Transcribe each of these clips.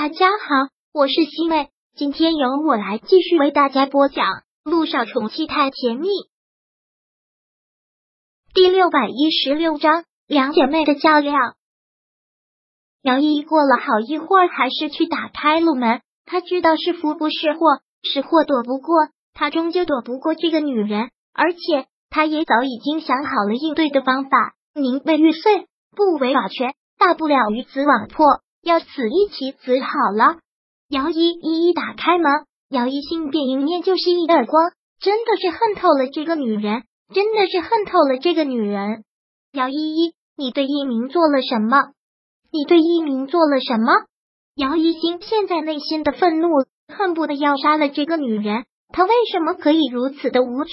大家好，我是西妹，今天由我来继续为大家播讲《路上宠妻太甜蜜》第六百一十六章两姐妹的较量。杨依依过了好一会儿，还是去打开了门。她知道是福不是祸，是祸躲不过，她终究躲不过这个女人。而且，她也早已经想好了应对的方法。宁为玉碎，不为瓦全，大不了鱼死网破。要死一起死好了。姚依依一打开门，姚一心便迎面就是一耳光，真的是恨透了这个女人，真的是恨透了这个女人。姚依依，你对一鸣做了什么？你对一鸣做了什么？姚一心现在内心的愤怒，恨不得要杀了这个女人。她为什么可以如此的无耻？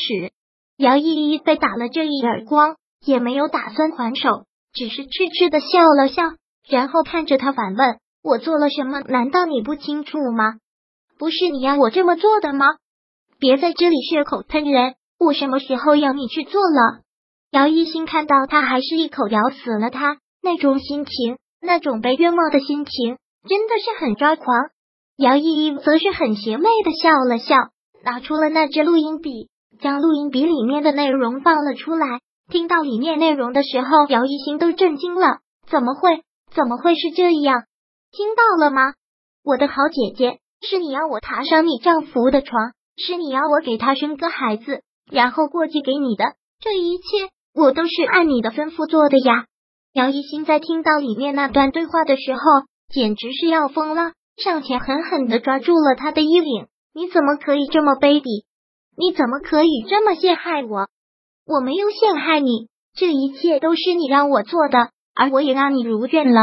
姚依依被打了这一耳光，也没有打算还手，只是痴痴的笑了笑。然后看着他反问：“我做了什么？难道你不清楚吗？不是你要我这么做的吗？别在这里血口喷人！我什么时候要你去做了？”姚一新看到他还是一口咬死了他，那种心情，那种被冤枉的心情，真的是很抓狂。姚依依则是很邪魅的笑了笑，拿出了那支录音笔，将录音笔里面的内容放了出来。听到里面内容的时候，姚一新都震惊了，怎么会？怎么会是这样？听到了吗，我的好姐姐？是你要我爬上你丈夫的床，是你要我给他生个孩子，然后过继给你的。这一切我都是按你的吩咐做的呀！姚一新在听到里面那段对话的时候，简直是要疯了，上前狠狠的抓住了他的衣领。你怎么可以这么卑鄙？你怎么可以这么陷害我？我没有陷害你，这一切都是你让我做的。而我也让你如愿了，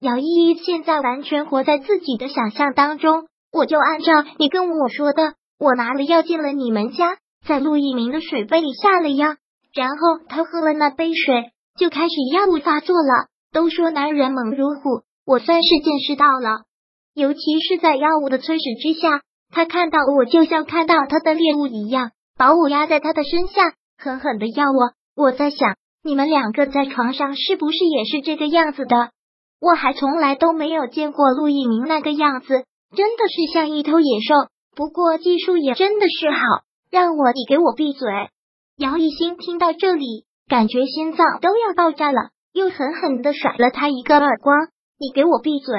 姚依依现在完全活在自己的想象当中。我就按照你跟我说的，我拿了药进了你们家，在陆一鸣的水杯里下了药，然后他喝了那杯水，就开始药物发作了。都说男人猛如虎，我算是见识到了，尤其是在药物的催使之下，他看到我就像看到他的猎物一样，把我压在他的身下，狠狠的要我。我在想。你们两个在床上是不是也是这个样子的？我还从来都没有见过陆一鸣那个样子，真的是像一头野兽。不过技术也真的是好，让我你给我闭嘴！姚一星听到这里，感觉心脏都要爆炸了，又狠狠的甩了他一个耳光。你给我闭嘴！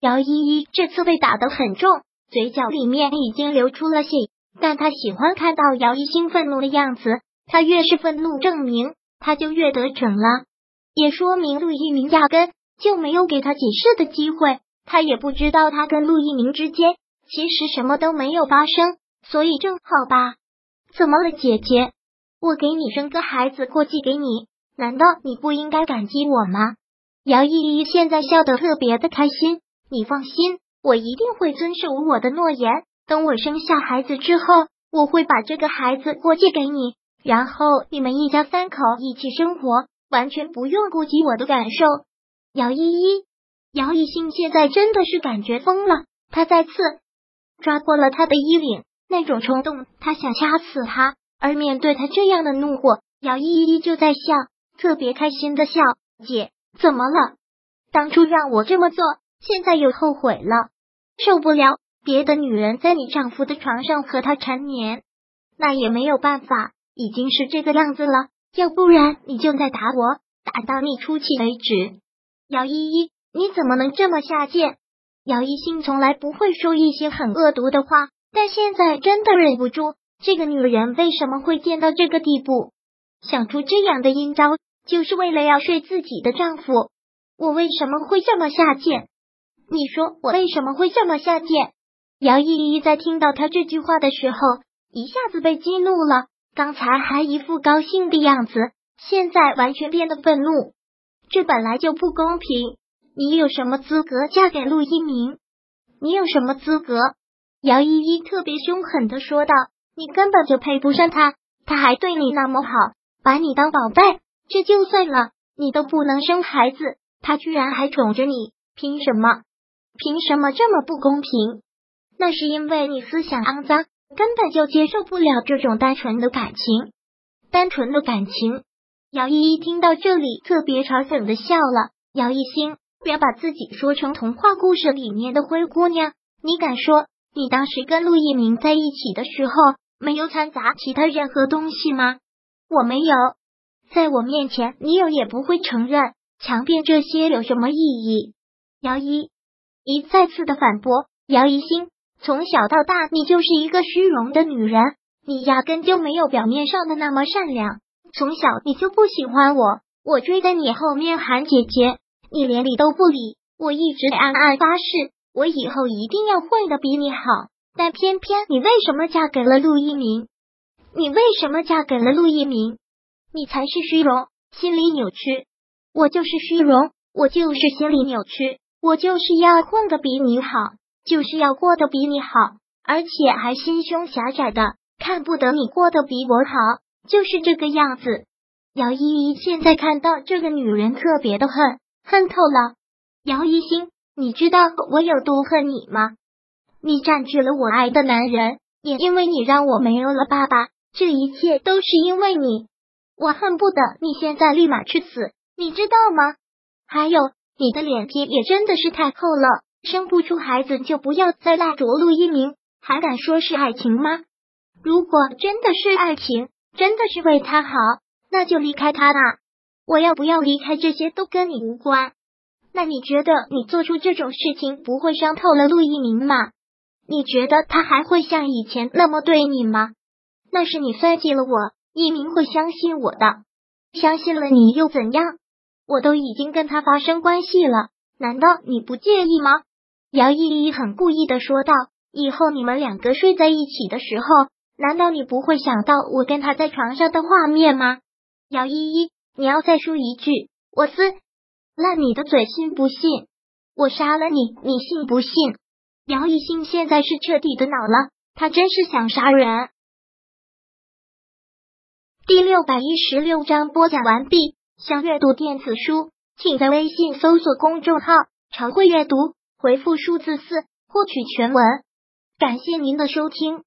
姚依依这次被打得很重，嘴角里面已经流出了血，但她喜欢看到姚一星愤怒的样子，他越是愤怒，证明。他就越得逞了，也说明陆一鸣压根就没有给他解释的机会。他也不知道他跟陆一鸣之间其实什么都没有发生，所以正好吧。怎么了，姐姐？我给你生个孩子过继给你，难道你不应该感激我吗？姚依依现在笑得特别的开心。你放心，我一定会遵守我的诺言。等我生下孩子之后，我会把这个孩子过继给你。然后你们一家三口一起生活，完全不用顾及我的感受。姚依依、姚一兴现在真的是感觉疯了，他再次抓过了他的衣领，那种冲动，他想掐死他。而面对他这样的怒火，姚依依就在笑，特别开心的笑。姐，怎么了？当初让我这么做，现在又后悔了，受不了别的女人在你丈夫的床上和他缠绵，那也没有办法。已经是这个样子了，要不然你就再打我，打到你出气为止。姚依依，你怎么能这么下贱？姚一心从来不会说一些很恶毒的话，但现在真的忍不住。这个女人为什么会贱到这个地步？想出这样的阴招，就是为了要睡自己的丈夫。我为什么会这么下贱？你说我为什么会这么下贱？姚依依在听到他这句话的时候，一下子被激怒了。刚才还一副高兴的样子，现在完全变得愤怒。这本来就不公平！你有什么资格嫁给陆一鸣？你有什么资格？姚依依特别凶狠的说道：“你根本就配不上他，他还对你那么好，把你当宝贝。这就算了，你都不能生孩子，他居然还宠着你，凭什么？凭什么这么不公平？那是因为你思想肮脏。”根本就接受不了这种单纯的感情，单纯的感情。姚依依听到这里，特别嘲讽的笑了。姚一星，不要把自己说成童话故事里面的灰姑娘。你敢说你当时跟陆一鸣在一起的时候没有掺杂其他任何东西吗？我没有，在我面前你有也不会承认，强辩这些有什么意义？姚一一再次的反驳，姚一心从小到大你就是一个虚荣的女人，你压根就没有表面上的那么善良，从小你就不喜欢我，我追在你后面喊姐姐。你连理都不理，我一直暗暗发誓，我以后一定要混的比你好。但偏偏你为什么嫁给了陆一鸣？你为什么嫁给了陆一鸣？你才是虚荣，心理扭曲。我就是虚荣，我就是心理扭曲，我就是要混的比你好，就是要过得比你好，而且还心胸狭窄的，看不得你过得比我好，就是这个样子。姚依依现在看到这个女人特别的恨。恨透了，姚一星，你知道我有多恨你吗？你占据了我爱的男人，也因为你让我没有了爸爸，这一切都是因为你。我恨不得你现在立马去死，你知道吗？还有，你的脸皮也真的是太厚了，生不出孩子就不要再赖着陆一鸣，还敢说是爱情吗？如果真的是爱情，真的是为他好，那就离开他吧。我要不要离开？这些都跟你无关。那你觉得你做出这种事情不会伤透了陆一鸣吗？你觉得他还会像以前那么对你吗？那是你算计了我，一鸣会相信我的。相信了你又怎样？我都已经跟他发生关系了，难道你不介意吗？姚依依很故意的说道：“以后你们两个睡在一起的时候，难道你不会想到我跟他在床上的画面吗？”姚依依。你要再说一句，我撕烂你的嘴，信不信？我杀了你，你信不信？姚一兴现在是彻底的恼了，他真是想杀人。第六百一十六章播讲完毕。想阅读电子书，请在微信搜索公众号“常会阅读”，回复数字四获取全文。感谢您的收听。